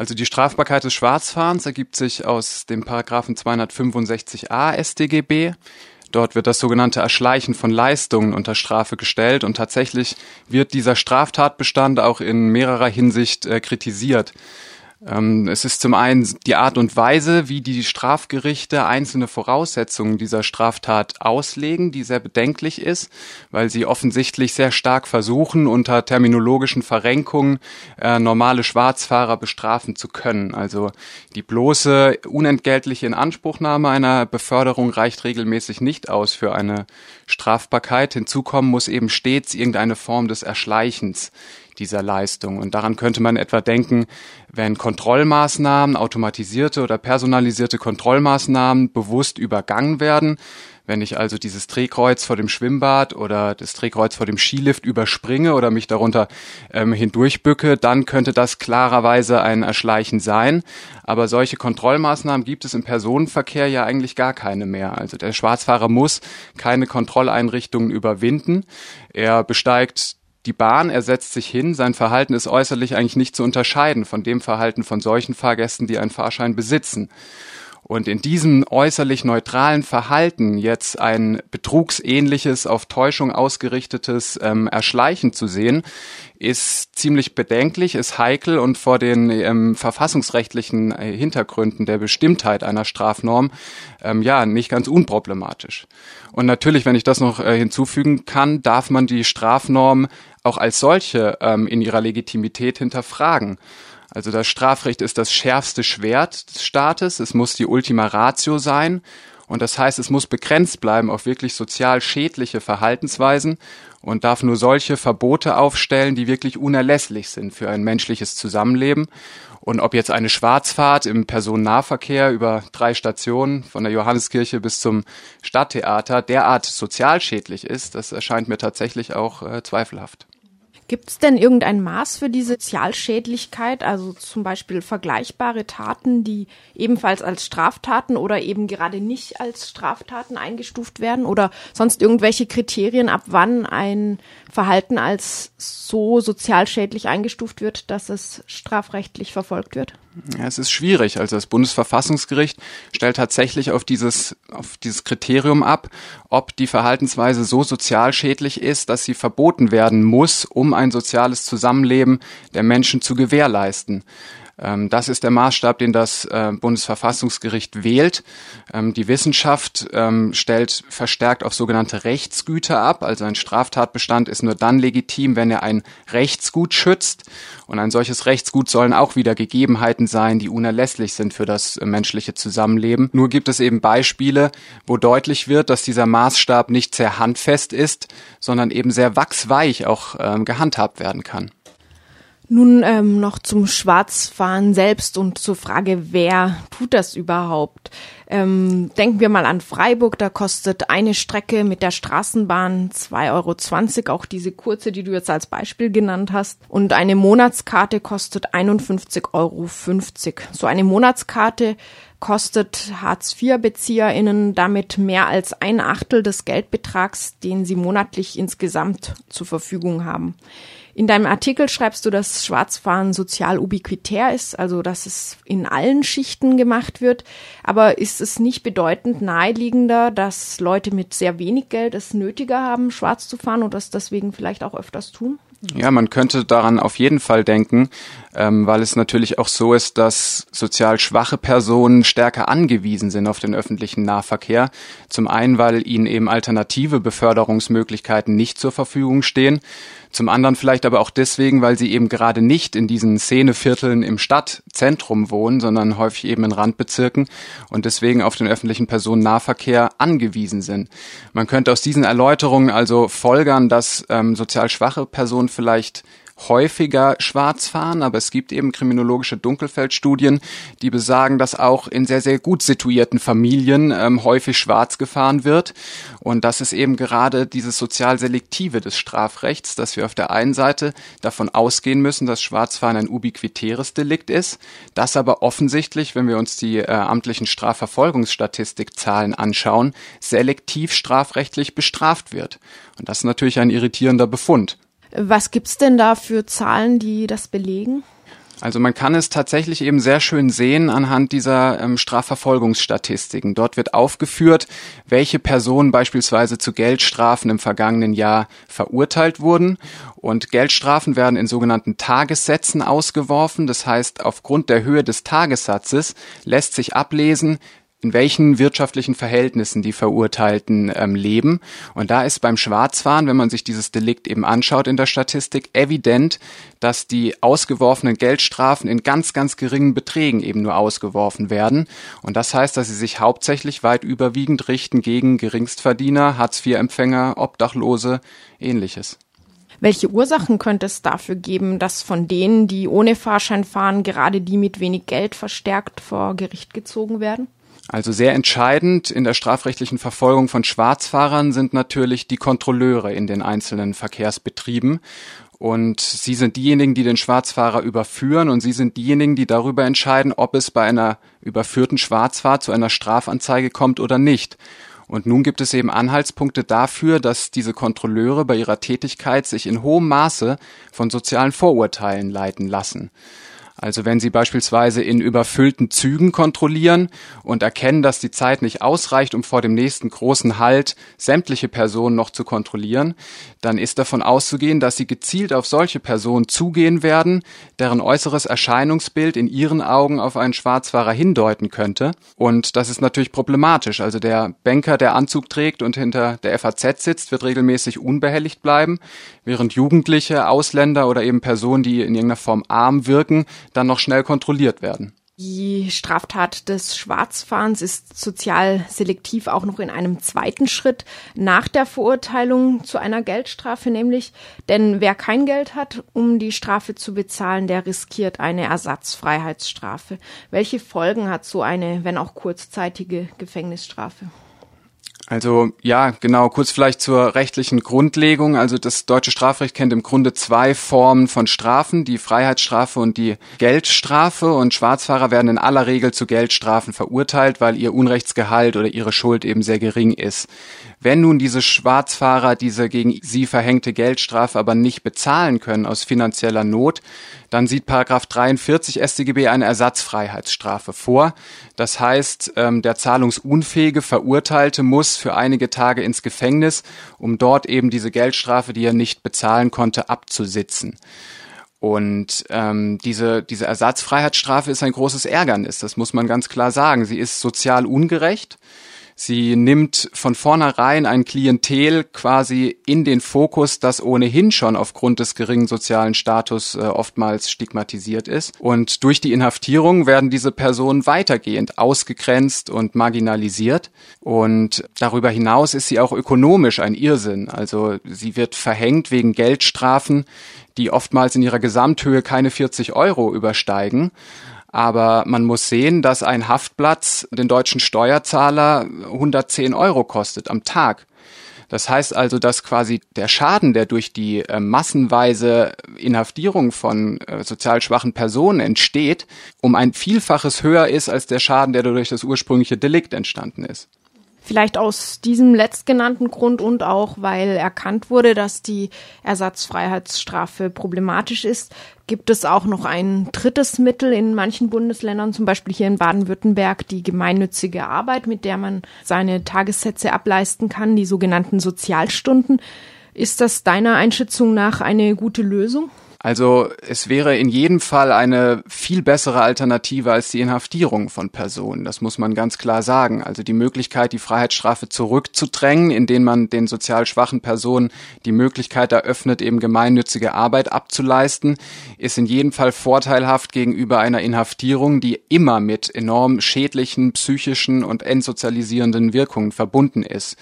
Also die Strafbarkeit des Schwarzfahrens ergibt sich aus dem Paragraphen 265a StGB. Dort wird das sogenannte Erschleichen von Leistungen unter Strafe gestellt und tatsächlich wird dieser Straftatbestand auch in mehrerer Hinsicht äh, kritisiert. Ähm, es ist zum einen die Art und Weise, wie die Strafgerichte einzelne Voraussetzungen dieser Straftat auslegen, die sehr bedenklich ist, weil sie offensichtlich sehr stark versuchen, unter terminologischen Verrenkungen äh, normale Schwarzfahrer bestrafen zu können. Also die bloße unentgeltliche Inanspruchnahme einer Beförderung reicht regelmäßig nicht aus für eine Strafbarkeit. Hinzukommen muss eben stets irgendeine Form des Erschleichens dieser Leistung. Und daran könnte man etwa denken, wenn Kontrollmaßnahmen, automatisierte oder personalisierte Kontrollmaßnahmen bewusst übergangen werden, wenn ich also dieses Drehkreuz vor dem Schwimmbad oder das Drehkreuz vor dem Skilift überspringe oder mich darunter ähm, hindurchbücke, dann könnte das klarerweise ein Erschleichen sein. Aber solche Kontrollmaßnahmen gibt es im Personenverkehr ja eigentlich gar keine mehr. Also der Schwarzfahrer muss keine Kontrolleinrichtungen überwinden. Er besteigt die Bahn, er setzt sich hin, sein Verhalten ist äußerlich eigentlich nicht zu unterscheiden von dem Verhalten von solchen Fahrgästen, die einen Fahrschein besitzen. Und in diesem äußerlich neutralen Verhalten jetzt ein betrugsähnliches, auf Täuschung ausgerichtetes ähm, Erschleichen zu sehen, ist ziemlich bedenklich, ist heikel und vor den ähm, verfassungsrechtlichen äh, Hintergründen der Bestimmtheit einer Strafnorm ähm, ja nicht ganz unproblematisch. Und natürlich, wenn ich das noch äh, hinzufügen kann, darf man die Strafnorm auch als solche ähm, in ihrer Legitimität hinterfragen. Also das Strafrecht ist das schärfste Schwert des Staates. Es muss die Ultima Ratio sein. Und das heißt, es muss begrenzt bleiben auf wirklich sozial schädliche Verhaltensweisen und darf nur solche Verbote aufstellen, die wirklich unerlässlich sind für ein menschliches Zusammenleben. Und ob jetzt eine Schwarzfahrt im Personennahverkehr über drei Stationen von der Johanneskirche bis zum Stadttheater derart sozialschädlich ist, das erscheint mir tatsächlich auch äh, zweifelhaft. Gibt es denn irgendein Maß für die Sozialschädlichkeit, also zum Beispiel vergleichbare Taten, die ebenfalls als Straftaten oder eben gerade nicht als Straftaten eingestuft werden oder sonst irgendwelche Kriterien, ab wann ein Verhalten als so sozialschädlich eingestuft wird, dass es strafrechtlich verfolgt wird? Ja, es ist schwierig. Also das Bundesverfassungsgericht stellt tatsächlich auf dieses, auf dieses Kriterium ab, ob die Verhaltensweise so sozial schädlich ist, dass sie verboten werden muss, um ein soziales Zusammenleben der Menschen zu gewährleisten. Ähm, das ist der Maßstab, den das äh, Bundesverfassungsgericht wählt. Ähm, die Wissenschaft ähm, stellt verstärkt auf sogenannte Rechtsgüter ab. Also ein Straftatbestand ist nur dann legitim, wenn er ein Rechtsgut schützt. Und ein solches Rechtsgut sollen auch wieder Gegebenheiten sein, die unerlässlich sind für das äh, menschliche Zusammenleben. Nur gibt es eben Beispiele, wo deutlich wird, dass dieser Maßstab nicht sehr handfest ist, sondern eben sehr wachsweich auch gehandhabt werden kann. Nun ähm, noch zum Schwarzfahren selbst und zur Frage, wer tut das überhaupt? Ähm, denken wir mal an Freiburg, da kostet eine Strecke mit der Straßenbahn 2,20 Euro, auch diese kurze, die du jetzt als Beispiel genannt hast. Und eine Monatskarte kostet 51,50 Euro. So eine Monatskarte kostet Hartz-IV-BezieherInnen damit mehr als ein Achtel des Geldbetrags, den sie monatlich insgesamt zur Verfügung haben. In deinem Artikel schreibst du, dass Schwarzfahren sozial ubiquitär ist, also dass es in allen Schichten gemacht wird. Aber ist es nicht bedeutend naheliegender, dass Leute mit sehr wenig Geld es nötiger haben, schwarz zu fahren und das deswegen vielleicht auch öfters tun? Ja, man könnte daran auf jeden Fall denken, ähm, weil es natürlich auch so ist, dass sozial schwache Personen stärker angewiesen sind auf den öffentlichen Nahverkehr. Zum einen, weil ihnen eben alternative Beförderungsmöglichkeiten nicht zur Verfügung stehen. Zum anderen vielleicht aber auch deswegen, weil sie eben gerade nicht in diesen Szenevierteln im Stadtzentrum wohnen, sondern häufig eben in Randbezirken und deswegen auf den öffentlichen Personennahverkehr angewiesen sind. Man könnte aus diesen Erläuterungen also folgern, dass ähm, sozial schwache Personen vielleicht häufiger schwarz fahren, aber es gibt eben kriminologische Dunkelfeldstudien, die besagen, dass auch in sehr, sehr gut situierten Familien ähm, häufig schwarz gefahren wird. Und das ist eben gerade dieses sozial Selektive des Strafrechts, dass wir auf der einen Seite davon ausgehen müssen, dass Schwarzfahren ein ubiquitäres Delikt ist, das aber offensichtlich, wenn wir uns die äh, amtlichen Strafverfolgungsstatistikzahlen anschauen, selektiv strafrechtlich bestraft wird. Und das ist natürlich ein irritierender Befund. Was gibt's denn da für Zahlen, die das belegen? Also man kann es tatsächlich eben sehr schön sehen anhand dieser ähm, Strafverfolgungsstatistiken. Dort wird aufgeführt, welche Personen beispielsweise zu Geldstrafen im vergangenen Jahr verurteilt wurden. Und Geldstrafen werden in sogenannten Tagessätzen ausgeworfen. Das heißt, aufgrund der Höhe des Tagessatzes lässt sich ablesen, in welchen wirtschaftlichen Verhältnissen die Verurteilten ähm, leben. Und da ist beim Schwarzfahren, wenn man sich dieses Delikt eben anschaut in der Statistik, evident, dass die ausgeworfenen Geldstrafen in ganz, ganz geringen Beträgen eben nur ausgeworfen werden. Und das heißt, dass sie sich hauptsächlich weit überwiegend richten gegen Geringstverdiener, Hartz-IV-Empfänger, Obdachlose, ähnliches. Welche Ursachen könnte es dafür geben, dass von denen, die ohne Fahrschein fahren, gerade die mit wenig Geld verstärkt vor Gericht gezogen werden? Also sehr entscheidend in der strafrechtlichen Verfolgung von Schwarzfahrern sind natürlich die Kontrolleure in den einzelnen Verkehrsbetrieben. Und sie sind diejenigen, die den Schwarzfahrer überführen und sie sind diejenigen, die darüber entscheiden, ob es bei einer überführten Schwarzfahrt zu einer Strafanzeige kommt oder nicht. Und nun gibt es eben Anhaltspunkte dafür, dass diese Kontrolleure bei ihrer Tätigkeit sich in hohem Maße von sozialen Vorurteilen leiten lassen. Also wenn Sie beispielsweise in überfüllten Zügen kontrollieren und erkennen, dass die Zeit nicht ausreicht, um vor dem nächsten großen Halt sämtliche Personen noch zu kontrollieren, dann ist davon auszugehen, dass Sie gezielt auf solche Personen zugehen werden, deren äußeres Erscheinungsbild in Ihren Augen auf einen Schwarzfahrer hindeuten könnte. Und das ist natürlich problematisch. Also der Banker, der Anzug trägt und hinter der FAZ sitzt, wird regelmäßig unbehelligt bleiben, während Jugendliche, Ausländer oder eben Personen, die in irgendeiner Form arm wirken, dann noch schnell kontrolliert werden. Die Straftat des Schwarzfahrens ist sozial selektiv auch noch in einem zweiten Schritt nach der Verurteilung zu einer Geldstrafe, nämlich, denn wer kein Geld hat, um die Strafe zu bezahlen, der riskiert eine Ersatzfreiheitsstrafe. Welche Folgen hat so eine, wenn auch kurzzeitige Gefängnisstrafe? Also ja, genau, kurz vielleicht zur rechtlichen Grundlegung. Also das deutsche Strafrecht kennt im Grunde zwei Formen von Strafen, die Freiheitsstrafe und die Geldstrafe. Und Schwarzfahrer werden in aller Regel zu Geldstrafen verurteilt, weil ihr Unrechtsgehalt oder ihre Schuld eben sehr gering ist. Wenn nun diese Schwarzfahrer diese gegen sie verhängte Geldstrafe aber nicht bezahlen können aus finanzieller Not, dann sieht Paragraph 43 StGB eine Ersatzfreiheitsstrafe vor. Das heißt, ähm, der zahlungsunfähige Verurteilte muss für einige Tage ins Gefängnis, um dort eben diese Geldstrafe, die er nicht bezahlen konnte, abzusitzen. Und ähm, diese, diese Ersatzfreiheitsstrafe ist ein großes Ärgernis, das muss man ganz klar sagen. Sie ist sozial ungerecht. Sie nimmt von vornherein ein Klientel quasi in den Fokus, das ohnehin schon aufgrund des geringen sozialen Status äh, oftmals stigmatisiert ist. Und durch die Inhaftierung werden diese Personen weitergehend ausgegrenzt und marginalisiert. Und darüber hinaus ist sie auch ökonomisch ein Irrsinn. Also sie wird verhängt wegen Geldstrafen, die oftmals in ihrer Gesamthöhe keine 40 Euro übersteigen. Aber man muss sehen, dass ein Haftplatz den deutschen Steuerzahler 110 Euro kostet am Tag. Das heißt also, dass quasi der Schaden, der durch die äh, massenweise Inhaftierung von äh, sozial schwachen Personen entsteht, um ein Vielfaches höher ist als der Schaden, der durch das ursprüngliche Delikt entstanden ist. Vielleicht aus diesem letztgenannten Grund und auch, weil erkannt wurde, dass die Ersatzfreiheitsstrafe problematisch ist, gibt es auch noch ein drittes Mittel in manchen Bundesländern, zum Beispiel hier in Baden-Württemberg, die gemeinnützige Arbeit, mit der man seine Tagessätze ableisten kann, die sogenannten Sozialstunden. Ist das deiner Einschätzung nach eine gute Lösung? Also es wäre in jedem Fall eine viel bessere Alternative als die Inhaftierung von Personen. Das muss man ganz klar sagen. Also die Möglichkeit, die Freiheitsstrafe zurückzudrängen, indem man den sozial schwachen Personen die Möglichkeit eröffnet, eben gemeinnützige Arbeit abzuleisten, ist in jedem Fall vorteilhaft gegenüber einer Inhaftierung, die immer mit enorm schädlichen psychischen und entsozialisierenden Wirkungen verbunden ist.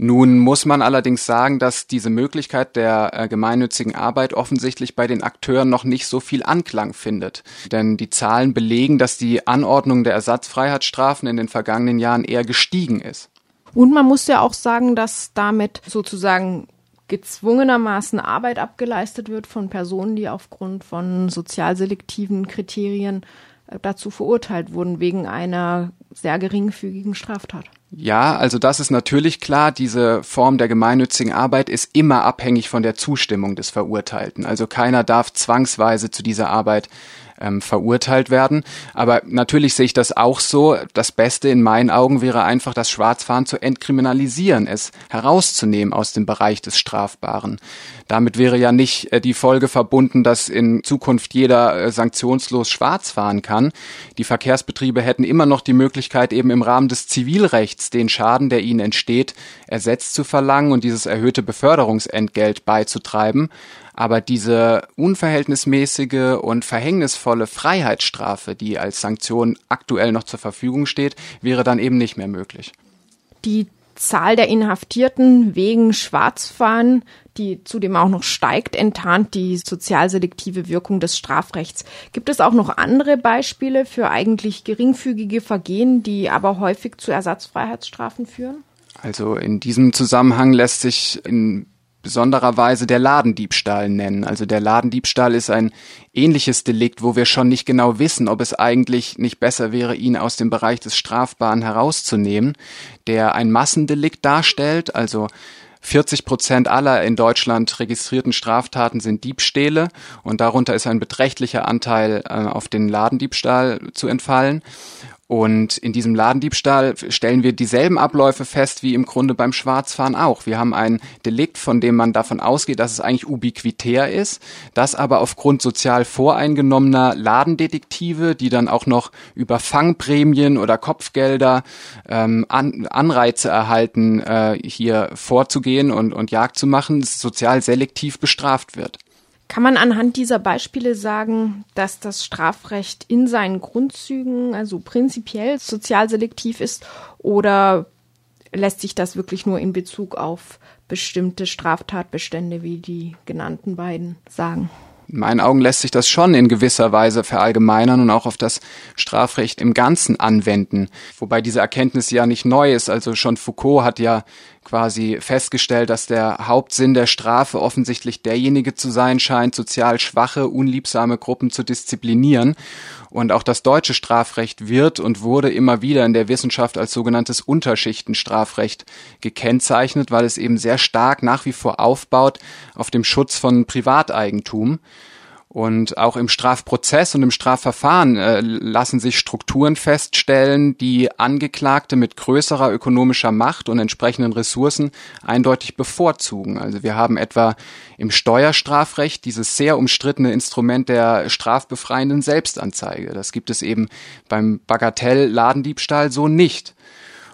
Nun muss man allerdings sagen, dass diese Möglichkeit der äh, gemeinnützigen Arbeit offensichtlich bei den Akteuren noch nicht so viel Anklang findet. Denn die Zahlen belegen, dass die Anordnung der Ersatzfreiheitsstrafen in den vergangenen Jahren eher gestiegen ist. Und man muss ja auch sagen, dass damit sozusagen gezwungenermaßen Arbeit abgeleistet wird von Personen, die aufgrund von sozialselektiven Kriterien äh, dazu verurteilt wurden wegen einer sehr geringfügigen Straftat. Ja, also das ist natürlich klar. Diese Form der gemeinnützigen Arbeit ist immer abhängig von der Zustimmung des Verurteilten. Also keiner darf zwangsweise zu dieser Arbeit ähm, verurteilt werden. Aber natürlich sehe ich das auch so. Das Beste in meinen Augen wäre einfach, das Schwarzfahren zu entkriminalisieren, es herauszunehmen aus dem Bereich des Strafbaren. Damit wäre ja nicht äh, die Folge verbunden, dass in Zukunft jeder äh, sanktionslos schwarz fahren kann. Die Verkehrsbetriebe hätten immer noch die Möglichkeit, eben im Rahmen des Zivilrechts den Schaden, der ihnen entsteht, ersetzt zu verlangen und dieses erhöhte Beförderungsentgelt beizutreiben. Aber diese unverhältnismäßige und verhängnisvolle Freiheitsstrafe, die als Sanktion aktuell noch zur Verfügung steht, wäre dann eben nicht mehr möglich. Die Zahl der Inhaftierten wegen Schwarzfahren, die zudem auch noch steigt, enttarnt die sozialselektive Wirkung des Strafrechts. Gibt es auch noch andere Beispiele für eigentlich geringfügige Vergehen, die aber häufig zu Ersatzfreiheitsstrafen führen? Also in diesem Zusammenhang lässt sich in besonderer Weise der Ladendiebstahl nennen. Also der Ladendiebstahl ist ein ähnliches Delikt, wo wir schon nicht genau wissen, ob es eigentlich nicht besser wäre, ihn aus dem Bereich des Strafbaren herauszunehmen, der ein Massendelikt darstellt, also 40 Prozent aller in Deutschland registrierten Straftaten sind Diebstähle und darunter ist ein beträchtlicher Anteil äh, auf den Ladendiebstahl zu entfallen. Und in diesem Ladendiebstahl stellen wir dieselben Abläufe fest wie im Grunde beim Schwarzfahren auch. Wir haben ein Delikt, von dem man davon ausgeht, dass es eigentlich ubiquitär ist, das aber aufgrund sozial voreingenommener Ladendetektive, die dann auch noch über Fangprämien oder Kopfgelder ähm, An Anreize erhalten, äh, hier vorzugehen und, und Jagd zu machen, sozial selektiv bestraft wird. Kann man anhand dieser Beispiele sagen, dass das Strafrecht in seinen Grundzügen, also prinzipiell sozial ist oder lässt sich das wirklich nur in Bezug auf bestimmte Straftatbestände wie die genannten beiden sagen? In meinen Augen lässt sich das schon in gewisser Weise verallgemeinern und auch auf das Strafrecht im Ganzen anwenden. Wobei diese Erkenntnis ja nicht neu ist. Also schon Foucault hat ja quasi festgestellt, dass der Hauptsinn der Strafe offensichtlich derjenige zu sein scheint, sozial schwache, unliebsame Gruppen zu disziplinieren. Und auch das deutsche Strafrecht wird und wurde immer wieder in der Wissenschaft als sogenanntes Unterschichtenstrafrecht gekennzeichnet, weil es eben sehr stark nach wie vor aufbaut auf dem Schutz von Privateigentum. Und auch im Strafprozess und im Strafverfahren äh, lassen sich Strukturen feststellen, die Angeklagte mit größerer ökonomischer Macht und entsprechenden Ressourcen eindeutig bevorzugen. Also wir haben etwa im Steuerstrafrecht dieses sehr umstrittene Instrument der strafbefreienden Selbstanzeige. Das gibt es eben beim Bagatell-Ladendiebstahl so nicht.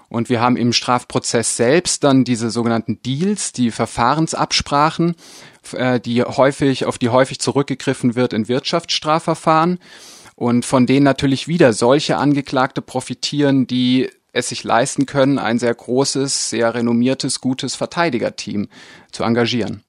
Und wir haben im Strafprozess selbst dann diese sogenannten Deals, die Verfahrensabsprachen, äh, die häufig, auf die häufig zurückgegriffen wird in Wirtschaftsstrafverfahren und von denen natürlich wieder solche Angeklagte profitieren, die es sich leisten können, ein sehr großes, sehr renommiertes, gutes Verteidigerteam zu engagieren.